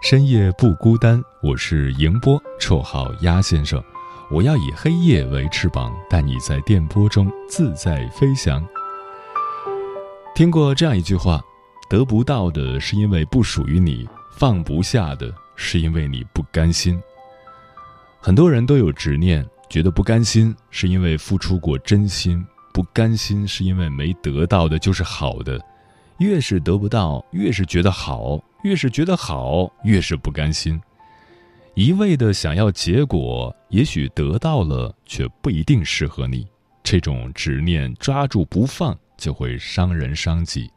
深夜不孤单，我是迎波，绰号鸭先生。我要以黑夜为翅膀，带你在电波中自在飞翔。听过这样一句话：得不到的是因为不属于你，放不下的是因为你不甘心。很多人都有执念，觉得不甘心是因为付出过真心，不甘心是因为没得到的就是好的。越是得不到，越是觉得好。越是觉得好，越是不甘心，一味的想要结果，也许得到了，却不一定适合你。这种执念抓住不放，就会伤人伤己。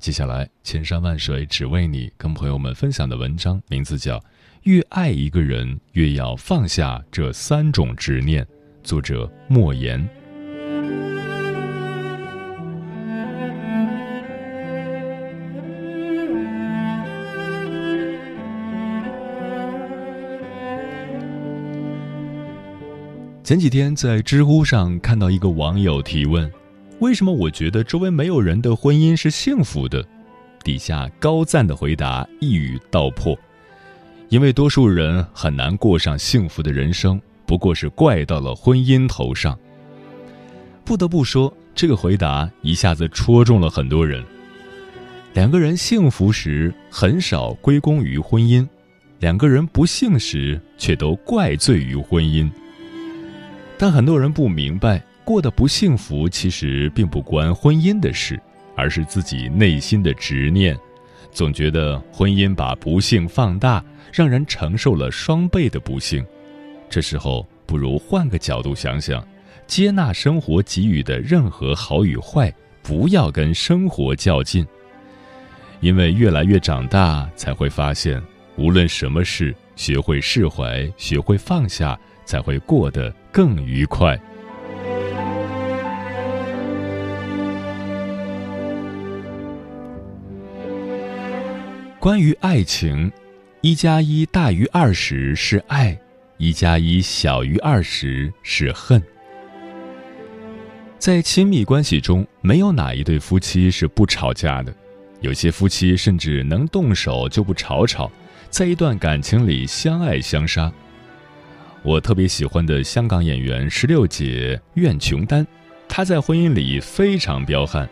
接下来，千山万水只为你，跟朋友们分享的文章名字叫《越爱一个人，越要放下这三种执念》，作者莫言。前几天在知乎上看到一个网友提问：“为什么我觉得周围没有人的婚姻是幸福的？”底下高赞的回答一语道破：“因为多数人很难过上幸福的人生，不过是怪到了婚姻头上。”不得不说，这个回答一下子戳中了很多人。两个人幸福时很少归功于婚姻，两个人不幸时却都怪罪于婚姻。但很多人不明白，过得不幸福其实并不关婚姻的事，而是自己内心的执念，总觉得婚姻把不幸放大，让人承受了双倍的不幸。这时候，不如换个角度想想，接纳生活给予的任何好与坏，不要跟生活较劲。因为越来越长大，才会发现，无论什么事，学会释怀，学会放下。才会过得更愉快。关于爱情，一加一大于二十是爱，一加一小于二十是恨。在亲密关系中，没有哪一对夫妻是不吵架的，有些夫妻甚至能动手就不吵吵，在一段感情里相爱相杀。我特别喜欢的香港演员石榴姐苑琼丹，她在婚姻里非常彪悍，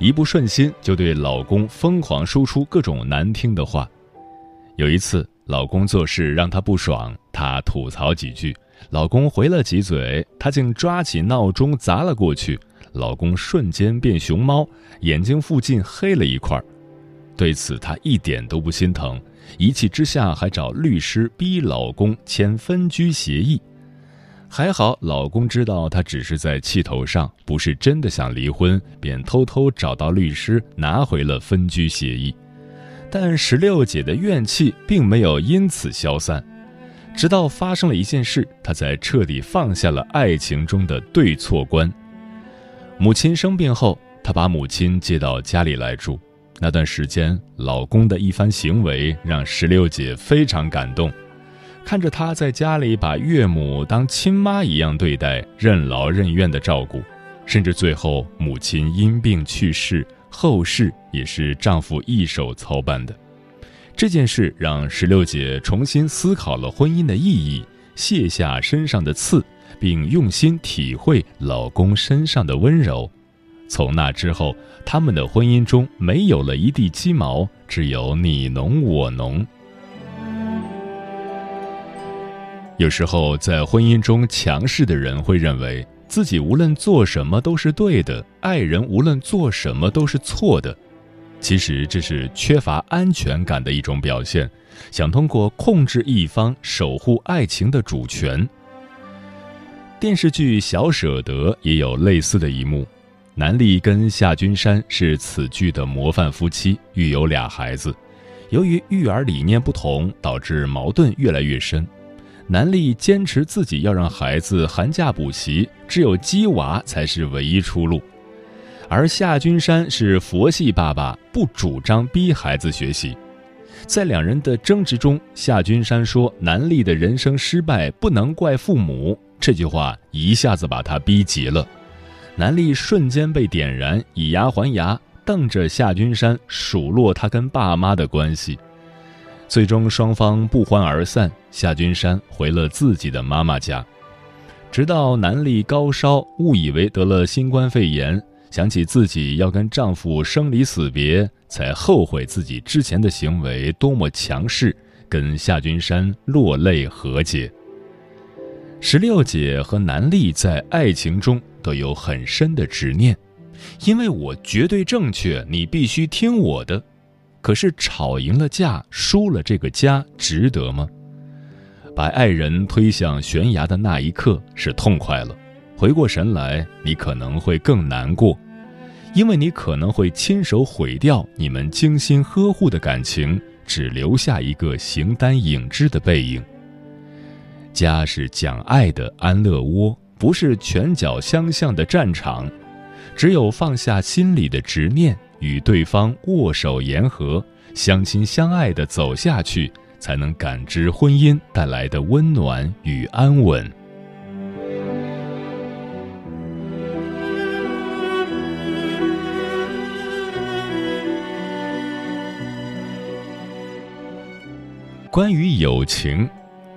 一不顺心就对老公疯狂输出各种难听的话。有一次，老公做事让她不爽，她吐槽几句，老公回了几嘴，她竟抓起闹钟砸了过去，老公瞬间变熊猫，眼睛附近黑了一块。对此，她一点都不心疼。一气之下，还找律师逼老公签分居协议。还好，老公知道她只是在气头上，不是真的想离婚，便偷偷找到律师拿回了分居协议。但石榴姐的怨气并没有因此消散，直到发生了一件事，她才彻底放下了爱情中的对错观。母亲生病后，她把母亲接到家里来住。那段时间，老公的一番行为让石榴姐非常感动。看着他在家里把岳母当亲妈一样对待，任劳任怨的照顾，甚至最后母亲因病去世，后事也是丈夫一手操办的。这件事让石榴姐重新思考了婚姻的意义，卸下身上的刺，并用心体会老公身上的温柔。从那之后，他们的婚姻中没有了一地鸡毛，只有你侬我侬。有时候，在婚姻中，强势的人会认为自己无论做什么都是对的，爱人无论做什么都是错的。其实这是缺乏安全感的一种表现，想通过控制一方守护爱情的主权。电视剧《小舍得》也有类似的一幕，南丽跟夏君山是此剧的模范夫妻，育有俩孩子。由于育儿理念不同，导致矛盾越来越深。南丽坚持自己要让孩子寒假补习，只有鸡娃才是唯一出路；而夏君山是佛系爸爸，不主张逼孩子学习。在两人的争执中，夏君山说：“南丽的人生失败不能怪父母。”这句话一下子把他逼急了，南丽瞬间被点燃，以牙还牙，瞪着夏君山数落他跟爸妈的关系。最终双方不欢而散，夏君山回了自己的妈妈家。直到南丽高烧，误以为得了新冠肺炎，想起自己要跟丈夫生离死别，才后悔自己之前的行为多么强势，跟夏君山落泪和解。石榴姐和南丽在爱情中都有很深的执念，因为我绝对正确，你必须听我的。可是吵赢了架，输了这个家，值得吗？把爱人推向悬崖的那一刻是痛快了，回过神来，你可能会更难过，因为你可能会亲手毁掉你们精心呵护的感情，只留下一个形单影只的背影。家是讲爱的安乐窝，不是拳脚相向的战场，只有放下心里的执念。与对方握手言和，相亲相爱的走下去，才能感知婚姻带来的温暖与安稳。关于友情，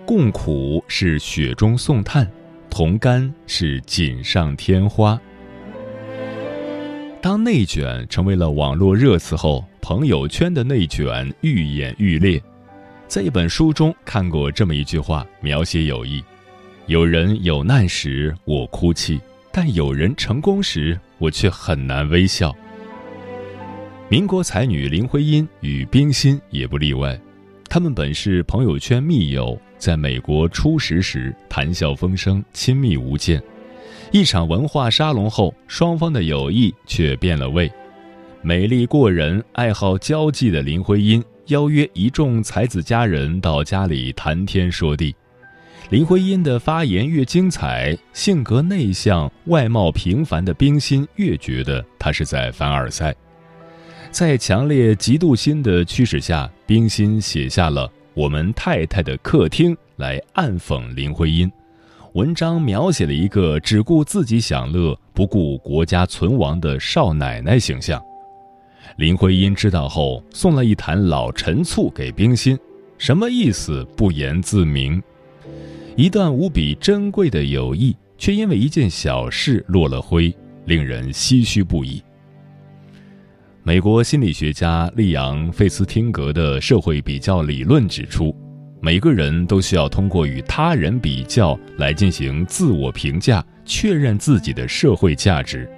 共苦是雪中送炭，同甘是锦上添花。当内卷成为了网络热词后，朋友圈的内卷愈演愈烈。在一本书中看过这么一句话，描写友谊：有人有难时我哭泣，但有人成功时我却很难微笑。民国才女林徽因与冰心也不例外，他们本是朋友圈密友，在美国初识时谈笑风生，亲密无间。一场文化沙龙后，双方的友谊却变了味。美丽过人、爱好交际的林徽因邀约一众才子佳人到家里谈天说地。林徽因的发言越精彩，性格内向、外貌平凡的冰心越觉得她是在凡尔赛。在强烈嫉妒心的驱使下，冰心写下了《我们太太的客厅》来暗讽林徽因。文章描写了一个只顾自己享乐、不顾国家存亡的少奶奶形象。林徽因知道后，送了一坛老陈醋给冰心，什么意思不言自明。一段无比珍贵的友谊，却因为一件小事落了灰，令人唏嘘不已。美国心理学家利昂·费斯汀格的社会比较理论指出。每个人都需要通过与他人比较来进行自我评价，确认自己的社会价值。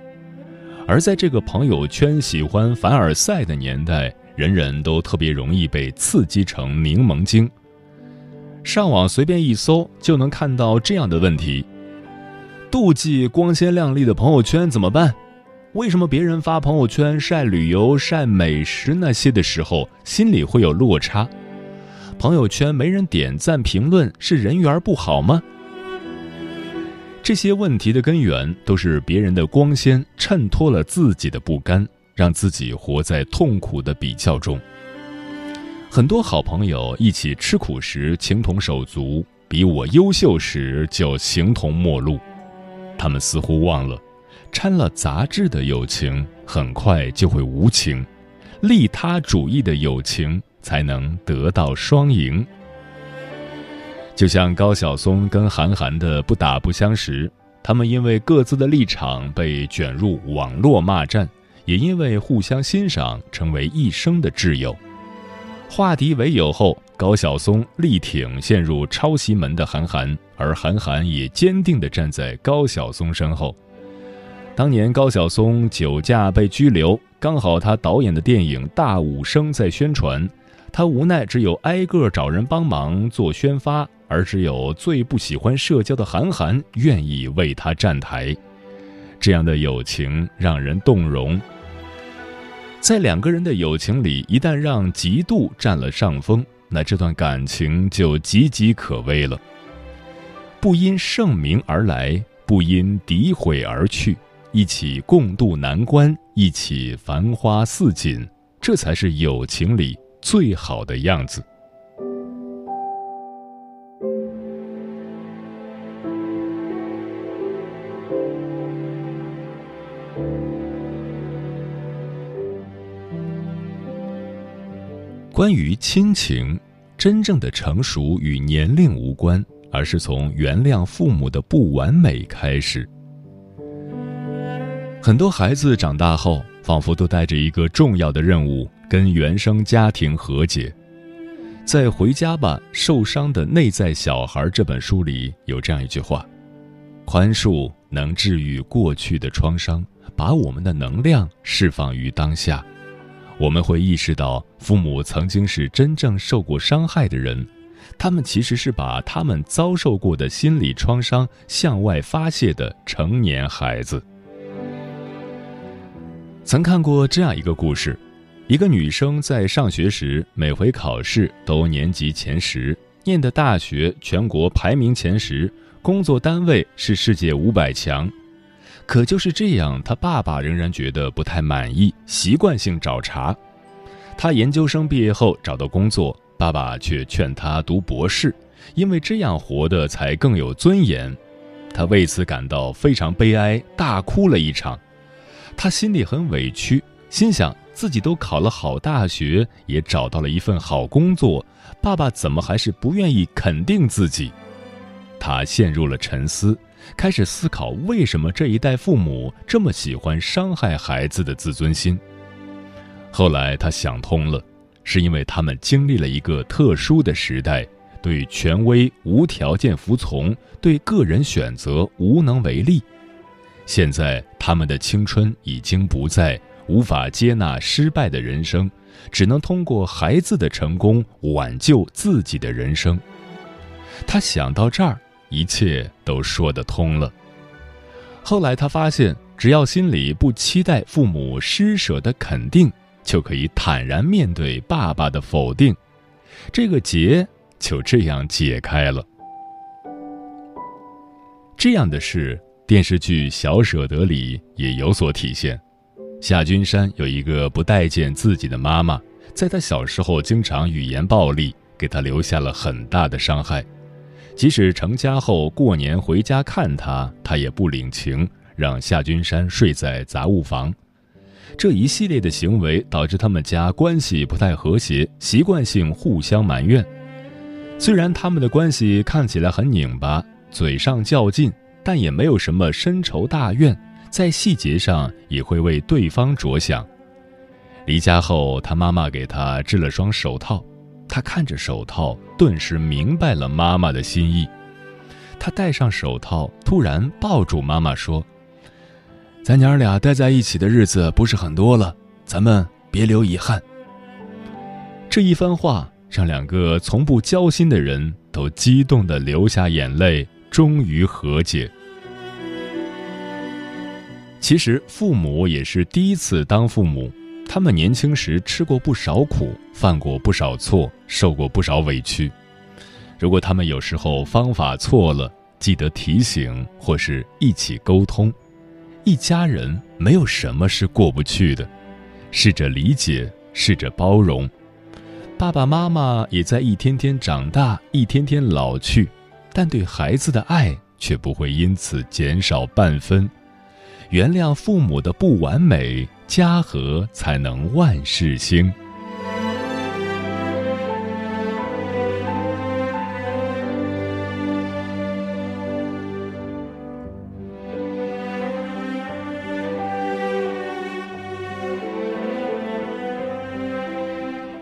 而在这个朋友圈喜欢凡尔赛的年代，人人都特别容易被刺激成柠檬精。上网随便一搜，就能看到这样的问题：妒忌光鲜亮丽的朋友圈怎么办？为什么别人发朋友圈晒旅游、晒美食那些的时候，心里会有落差？朋友圈没人点赞评论，是人缘不好吗？这些问题的根源都是别人的光鲜衬托了自己的不甘，让自己活在痛苦的比较中。很多好朋友一起吃苦时情同手足，比我优秀时就形同陌路。他们似乎忘了，掺了杂质的友情很快就会无情，利他主义的友情。才能得到双赢。就像高晓松跟韩寒的不打不相识，他们因为各自的立场被卷入网络骂战，也因为互相欣赏成为一生的挚友。化敌为友后，高晓松力挺陷入抄袭门的韩寒，而韩寒也坚定地站在高晓松身后。当年高晓松酒驾被拘留，刚好他导演的电影《大武生》在宣传，他无奈只有挨个找人帮忙做宣发，而只有最不喜欢社交的韩寒愿意为他站台。这样的友情让人动容。在两个人的友情里，一旦让嫉妒占了上风，那这段感情就岌岌可危了。不因盛名而来，不因诋毁而去，一起共度难关，一起繁花似锦，这才是友情里最好的样子。关于亲情，真正的成熟与年龄无关，而是从原谅父母的不完美开始。很多孩子长大后，仿佛都带着一个重要的任务，跟原生家庭和解。在《回家吧，受伤的内在小孩》这本书里有这样一句话：“宽恕能治愈过去的创伤，把我们的能量释放于当下。”我们会意识到，父母曾经是真正受过伤害的人，他们其实是把他们遭受过的心理创伤向外发泄的成年孩子。曾看过这样一个故事：一个女生在上学时，每回考试都年级前十，念的大学全国排名前十，工作单位是世界五百强。可就是这样，他爸爸仍然觉得不太满意，习惯性找茬。他研究生毕业后找到工作，爸爸却劝他读博士，因为这样活得才更有尊严。他为此感到非常悲哀，大哭了一场。他心里很委屈，心想自己都考了好大学，也找到了一份好工作，爸爸怎么还是不愿意肯定自己？他陷入了沉思。开始思考为什么这一代父母这么喜欢伤害孩子的自尊心。后来他想通了，是因为他们经历了一个特殊的时代，对权威无条件服从，对个人选择无能为力。现在他们的青春已经不在，无法接纳失败的人生，只能通过孩子的成功挽救自己的人生。他想到这儿。一切都说得通了。后来他发现，只要心里不期待父母施舍的肯定，就可以坦然面对爸爸的否定，这个结就这样解开了。这样的事，电视剧《小舍得》里也有所体现。夏君山有一个不待见自己的妈妈，在他小时候经常语言暴力，给他留下了很大的伤害。即使成家后过年回家看他，他也不领情，让夏君山睡在杂物房。这一系列的行为导致他们家关系不太和谐，习惯性互相埋怨。虽然他们的关系看起来很拧巴，嘴上较劲，但也没有什么深仇大怨，在细节上也会为对方着想。离家后，他妈妈给他织了双手套。他看着手套，顿时明白了妈妈的心意。他戴上手套，突然抱住妈妈说：“咱娘俩待在一起的日子不是很多了，咱们别留遗憾。”这一番话让两个从不交心的人都激动的流下眼泪，终于和解。其实，父母也是第一次当父母。他们年轻时吃过不少苦，犯过不少错，受过不少委屈。如果他们有时候方法错了，记得提醒，或是一起沟通。一家人没有什么是过不去的，试着理解，试着包容。爸爸妈妈也在一天天长大，一天天老去，但对孩子的爱却不会因此减少半分。原谅父母的不完美。家和才能万事兴。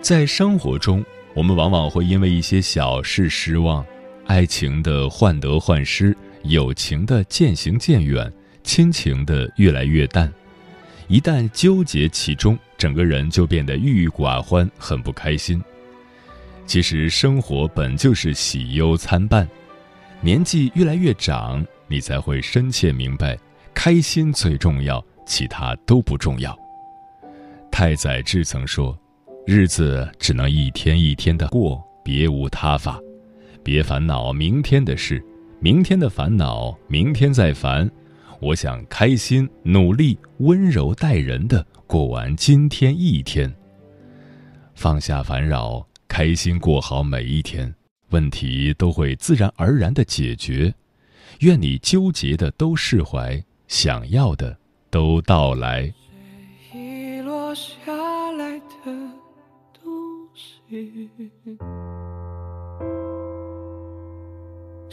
在生活中，我们往往会因为一些小事失望，爱情的患得患失，友情的渐行渐远，亲情的越来越淡。一旦纠结其中，整个人就变得郁郁寡欢，很不开心。其实生活本就是喜忧参半，年纪越来越长，你才会深切明白，开心最重要，其他都不重要。太宰治曾说。日子只能一天一天的过，别无他法。别烦恼明天的事，明天的烦恼明天再烦。我想开心、努力、温柔待人的过完今天一天。放下烦扰，开心过好每一天，问题都会自然而然的解决。愿你纠结的都释怀，想要的都到来。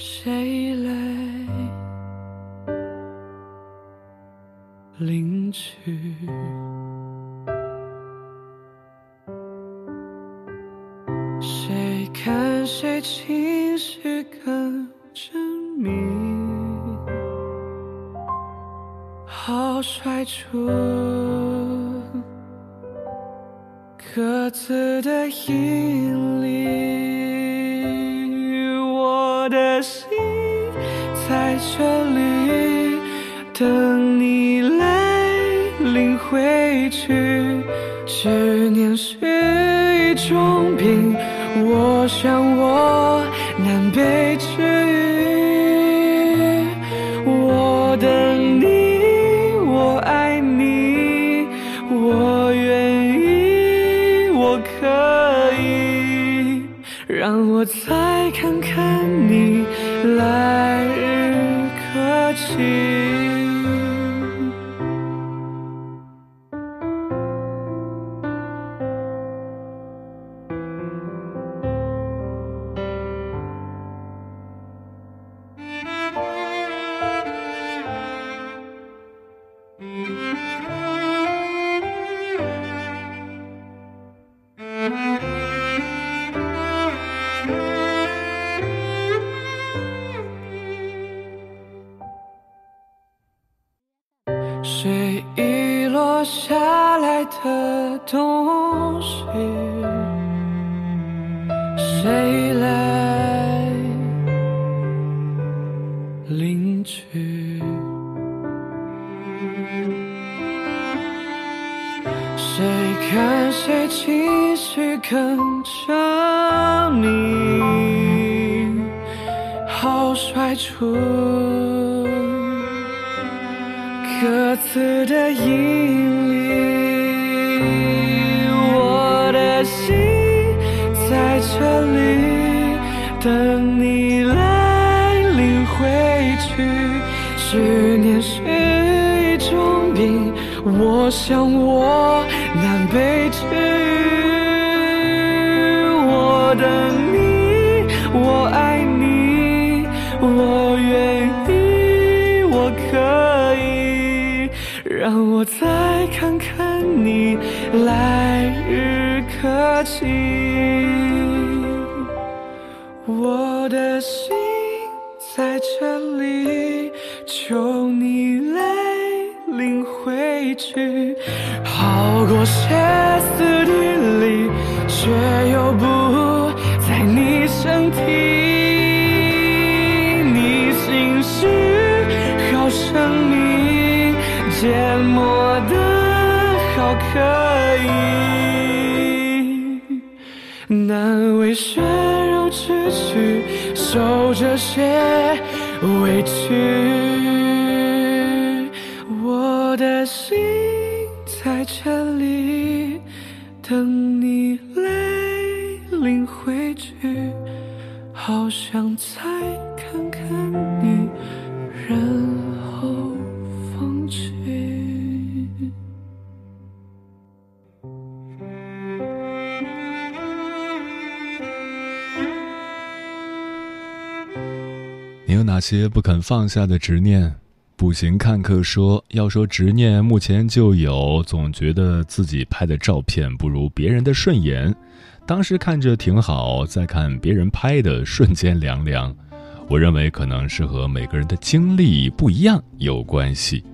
谁来领取？谁看谁情绪更缜密？好甩出。各自的引力，这里等你来领回去。执念是一种病，我想我谁遗落下来的东西？谁来领取？谁看谁情绪更缜密？好甩出。死的引力，我的心在这里等你来领回去。思念是一种病，我想我难被让我再看看你，来日可期。我的心在这里，求你来领回去。好过歇斯底里，却又不你血肉之躯，受这些委屈。我的心在这里等你来领回去，好想再那些不肯放下的执念？步行看客说：“要说执念，目前就有，总觉得自己拍的照片不如别人的顺眼。当时看着挺好，再看别人拍的，瞬间凉凉。我认为可能是和每个人的经历不一样有关系。”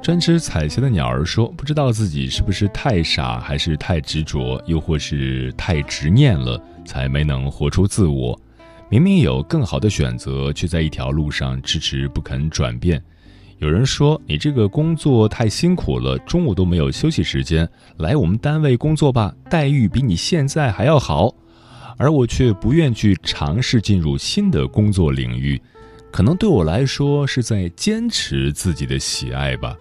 专吃彩霞的鸟儿说：“不知道自己是不是太傻，还是太执着，又或是太执念了，才没能活出自我。”明明有更好的选择，却在一条路上迟迟不肯转变。有人说你这个工作太辛苦了，中午都没有休息时间，来我们单位工作吧，待遇比你现在还要好。而我却不愿去尝试进入新的工作领域，可能对我来说是在坚持自己的喜爱吧。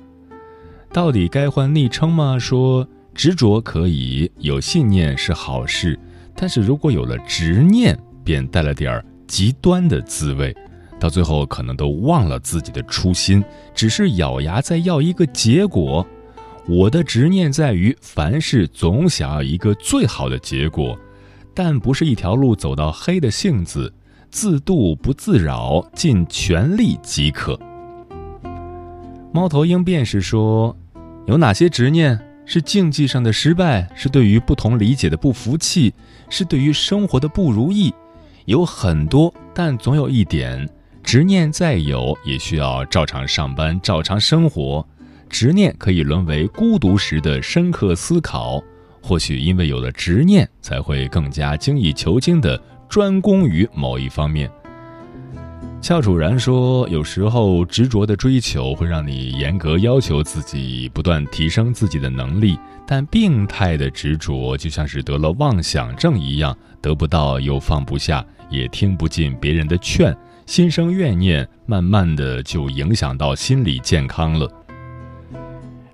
到底该换昵称吗？说执着可以，有信念是好事，但是如果有了执念。便带了点儿极端的滋味，到最后可能都忘了自己的初心，只是咬牙在要一个结果。我的执念在于凡事总想要一个最好的结果，但不是一条路走到黑的性子，自度不自扰，尽全力即可。猫头鹰便是说，有哪些执念是竞技上的失败，是对于不同理解的不服气，是对于生活的不如意。有很多，但总有一点，执念再有，也需要照常上班，照常生活。执念可以沦为孤独时的深刻思考。或许因为有了执念，才会更加精益求精的专攻于某一方面。俏楚然说：“有时候执着的追求会让你严格要求自己，不断提升自己的能力。但病态的执着就像是得了妄想症一样，得不到又放不下。”也听不进别人的劝，心生怨念，慢慢的就影响到心理健康了。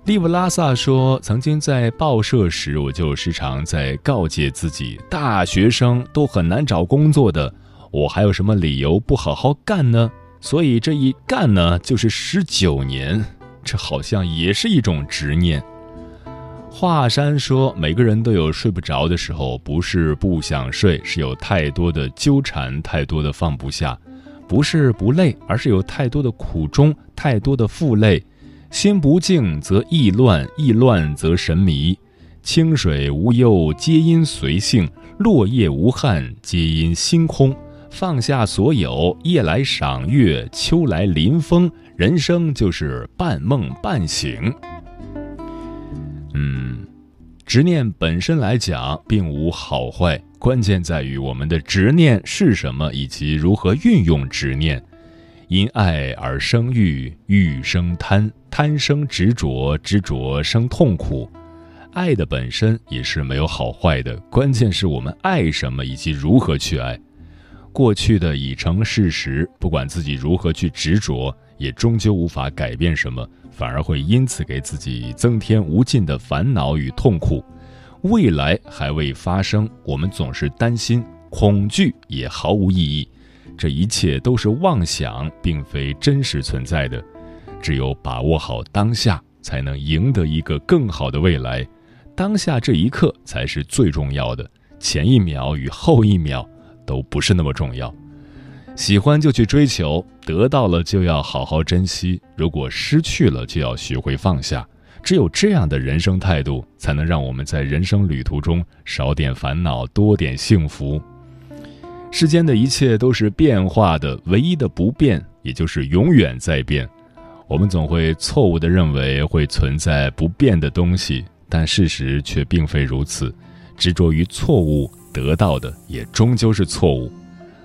利布拉萨说：“曾经在报社时，我就时常在告诫自己，大学生都很难找工作的，我还有什么理由不好好干呢？所以这一干呢，就是十九年，这好像也是一种执念。”华山说：“每个人都有睡不着的时候，不是不想睡，是有太多的纠缠，太多的放不下；不是不累，而是有太多的苦衷，太多的负累。心不静则意乱，意乱则神迷。清水无忧，皆因随性；落叶无憾，皆因心空。放下所有，夜来赏月，秋来临风，人生就是半梦半醒。”嗯，执念本身来讲并无好坏，关键在于我们的执念是什么，以及如何运用执念。因爱而生欲，欲生贪，贪生执着，执着生痛苦。爱的本身也是没有好坏的，关键是我们爱什么以及如何去爱。过去的已成事实，不管自己如何去执着，也终究无法改变什么。反而会因此给自己增添无尽的烦恼与痛苦，未来还未发生，我们总是担心、恐惧，也毫无意义。这一切都是妄想，并非真实存在的。只有把握好当下，才能赢得一个更好的未来。当下这一刻才是最重要的，前一秒与后一秒都不是那么重要。喜欢就去追求，得到了就要好好珍惜；如果失去了，就要学会放下。只有这样的人生态度，才能让我们在人生旅途中少点烦恼，多点幸福。世间的一切都是变化的，唯一的不变，也就是永远在变。我们总会错误地认为会存在不变的东西，但事实却并非如此。执着于错误，得到的也终究是错误。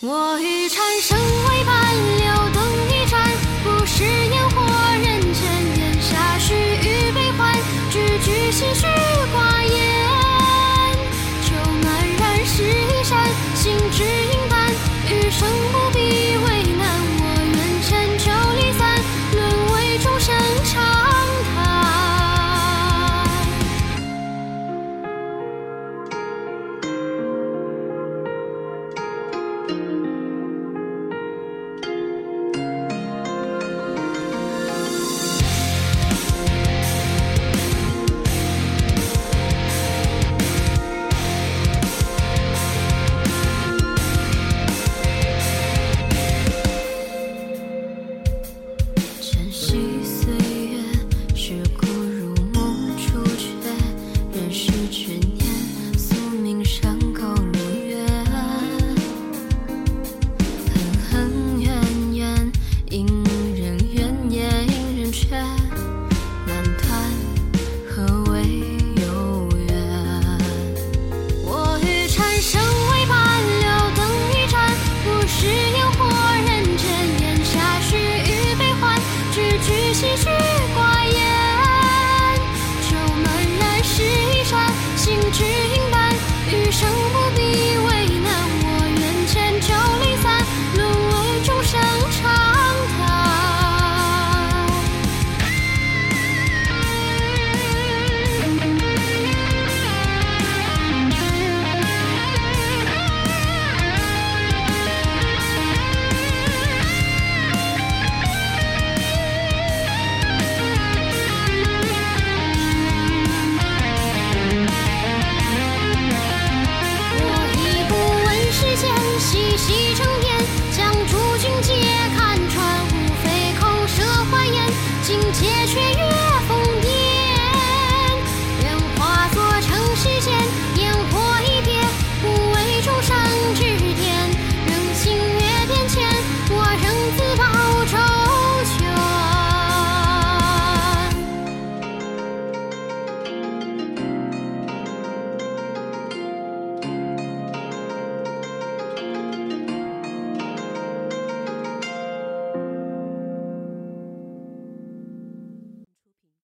我欲缠身为。